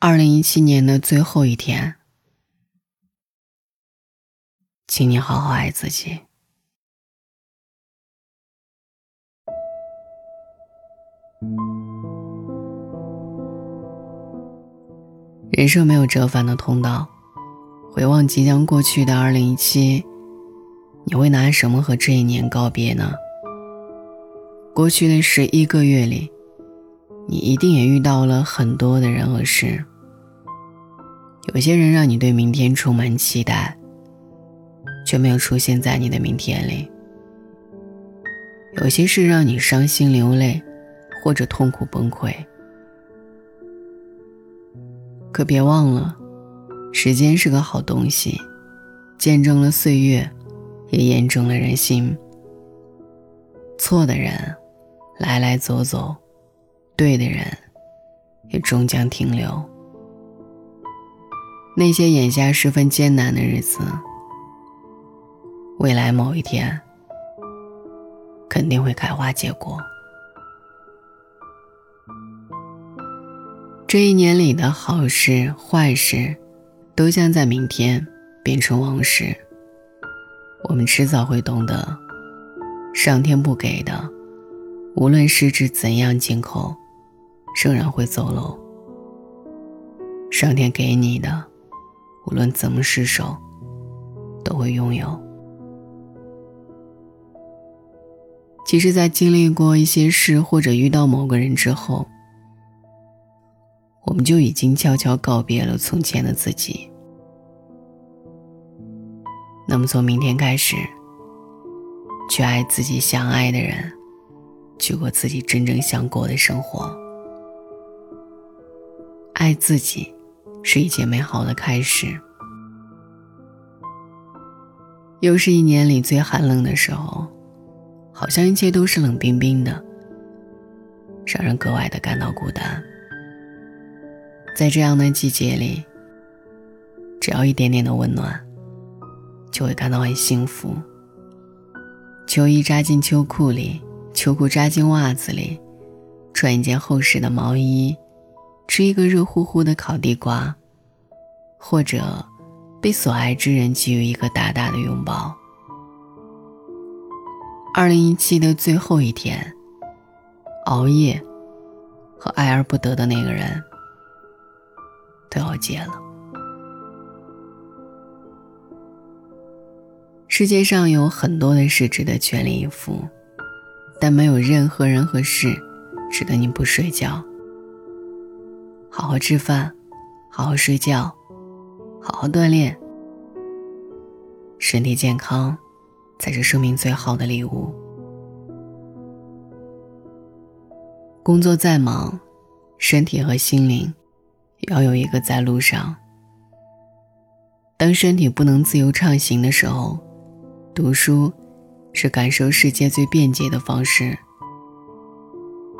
二零一七年的最后一天，请你好好爱自己。人生没有折返的通道，回望即将过去的二零一七，你会拿什么和这一年告别呢？过去的十一个月里。你一定也遇到了很多的人和事，有些人让你对明天充满期待，却没有出现在你的明天里；有些事让你伤心流泪，或者痛苦崩溃。可别忘了，时间是个好东西，见证了岁月，也验证了人心。错的人，来来走走。对的人，也终将停留。那些眼下十分艰难的日子，未来某一天肯定会开花结果。这一年里的好事坏事，都将在明天变成往事。我们迟早会懂得，上天不给的，无论失之怎样紧扣。仍然会走漏。上天给你的，无论怎么失手，都会拥有。其实，在经历过一些事或者遇到某个人之后，我们就已经悄悄告别了从前的自己。那么，从明天开始，去爱自己想爱的人，去过自己真正想过的生活。爱自己，是一件美好的开始。又是一年里最寒冷的时候，好像一切都是冷冰冰的，让人格外的感到孤单。在这样的季节里，只要一点点的温暖，就会感到很幸福。秋衣扎进秋裤里，秋裤扎进袜子里，穿一件厚实的毛衣。吃一个热乎乎的烤地瓜，或者被所爱之人给予一个大大的拥抱。二零一七的最后一天，熬夜和爱而不得的那个人都要结了。世界上有很多的事值得全力以赴，但没有任何人和事值得你不睡觉。好好吃饭，好好睡觉，好好锻炼。身体健康，才是生命最好的礼物。工作再忙，身体和心灵也要有一个在路上。当身体不能自由畅行的时候，读书是感受世界最便捷的方式。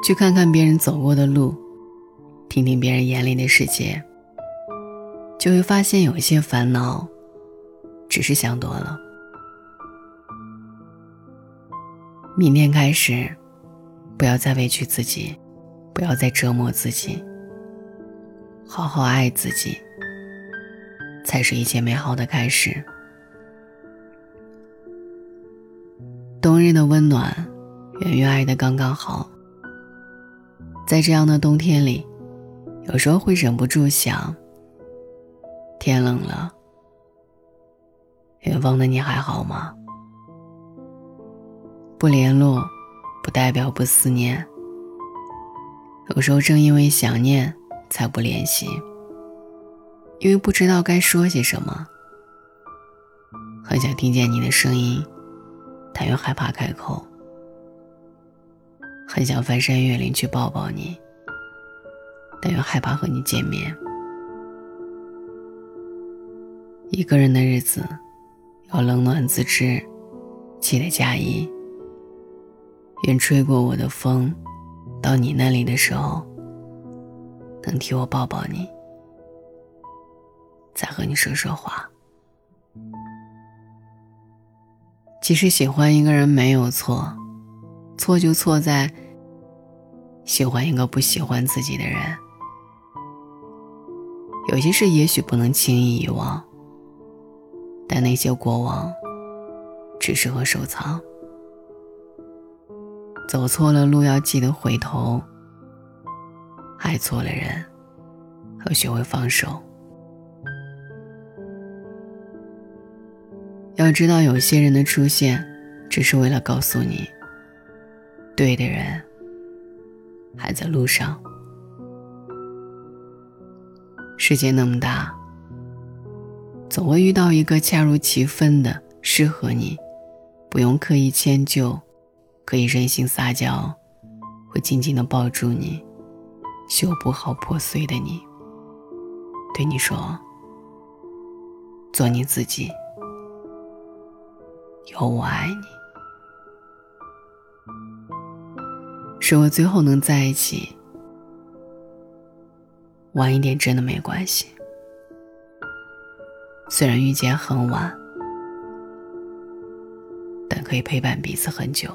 去看看别人走过的路。听听别人眼里的世界，就会发现有一些烦恼，只是想多了。明天开始，不要再委屈自己，不要再折磨自己，好好爱自己，才是一切美好的开始。冬日的温暖，源于爱的刚刚好。在这样的冬天里。有时候会忍不住想：天冷了，远方的你还好吗？不联络，不代表不思念。有时候正因为想念，才不联系，因为不知道该说些什么。很想听见你的声音，但又害怕开口。很想翻山越岭去抱抱你。但又害怕和你见面。一个人的日子，要冷暖自知，记得加衣。愿吹过我的风，到你那里的时候，能替我抱抱你，再和你说说话。其实喜欢一个人没有错，错就错在喜欢一个不喜欢自己的人。有些事也许不能轻易遗忘，但那些过往只适合收藏。走错了路要记得回头，爱错了人要学会放手。要知道，有些人的出现，只是为了告诉你，对的人还在路上。世界那么大，总会遇到一个恰如其分的适合你，不用刻意迁就，可以任性撒娇，会紧紧的抱住你，修补好破碎的你，对你说：“做你自己，有我爱你。”是我最后能在一起。晚一点真的没关系，虽然遇见很晚，但可以陪伴彼此很久。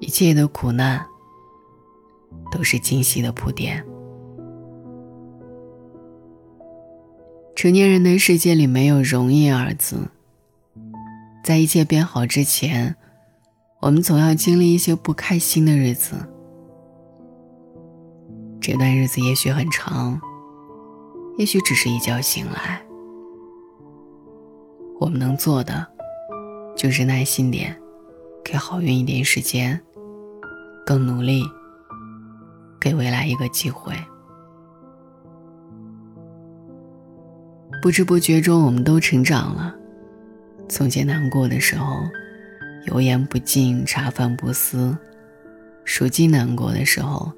一切的苦难都是惊喜的铺垫。成年人的世界里没有容易二字，在一切变好之前，我们总要经历一些不开心的日子。这段日子也许很长，也许只是一觉醒来。我们能做的，就是耐心点，给好运一点时间，更努力，给未来一个机会。不知不觉中，我们都成长了。从前难过的时候，油盐不进，茶饭不思；如今难过的时候，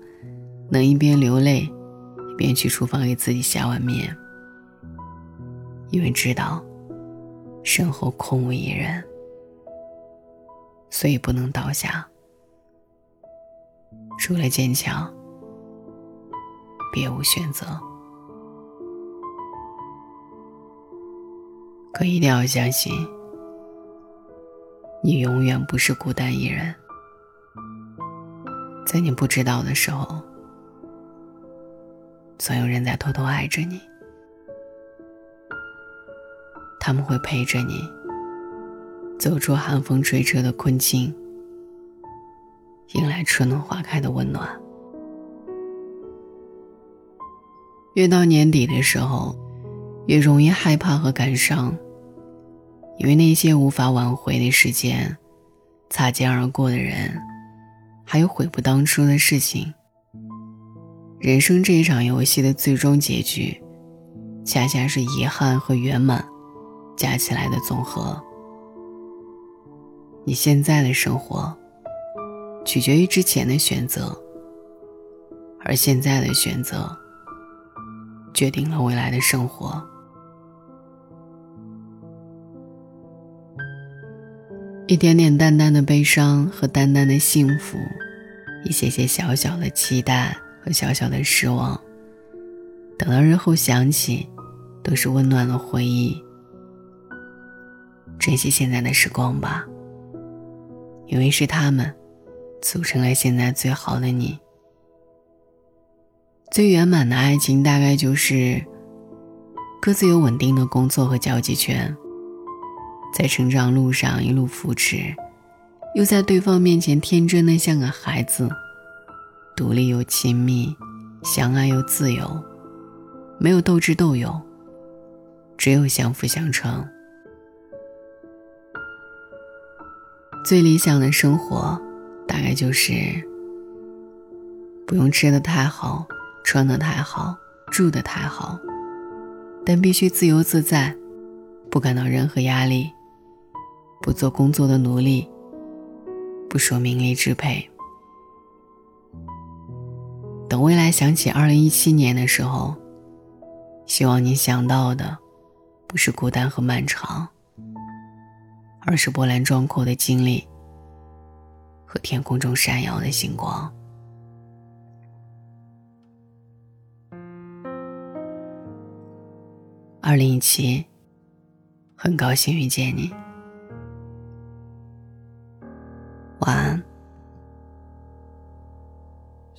能一边流泪，一边去厨房给自己下碗面，因为知道身后空无一人，所以不能倒下。除了坚强，别无选择。可一定要相信，你永远不是孤单一人，在你不知道的时候。总有人在偷偷爱着你，他们会陪着你走出寒风吹彻的困境，迎来春暖花开的温暖。越到年底的时候，越容易害怕和感伤，因为那些无法挽回的时间、擦肩而过的人，还有悔不当初的事情。人生这一场游戏的最终结局，恰恰是遗憾和圆满加起来的总和。你现在的生活，取决于之前的选择，而现在的选择，决定了未来的生活。一点点淡淡的悲伤和淡淡的幸福，一些些小小的期待。和小小的失望，等到日后想起，都是温暖的回忆。珍惜现在的时光吧，因为是他们，组成了现在最好的你。最圆满的爱情，大概就是各自有稳定的工作和交际圈，在成长路上一路扶持，又在对方面前天真的像个孩子。独立又亲密，相爱又自由，没有斗智斗勇，只有相辅相成。最理想的生活，大概就是不用吃的太好，穿的太好，住的太好，但必须自由自在，不感到任何压力，不做工作的奴隶，不受名利支配。等未来想起二零一七年的时候，希望你想到的不是孤单和漫长，而是波澜壮阔的经历和天空中闪耀的星光。二零一七，很高兴遇见你，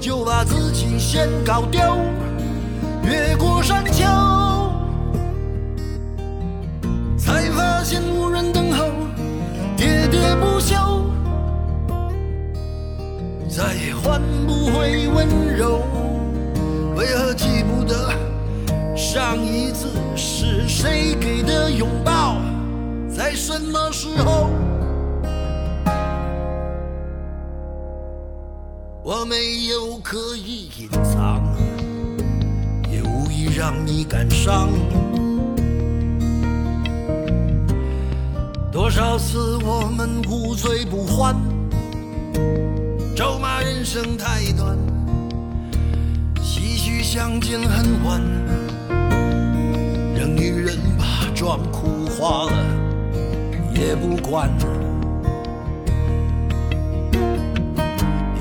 就把自己先搞丢。越过山丘，我没有刻意隐藏，也无意让你感伤。多少次我们无醉不欢，咒骂人生太短。唏嘘相见恨晚，让女人把妆哭花了也不管。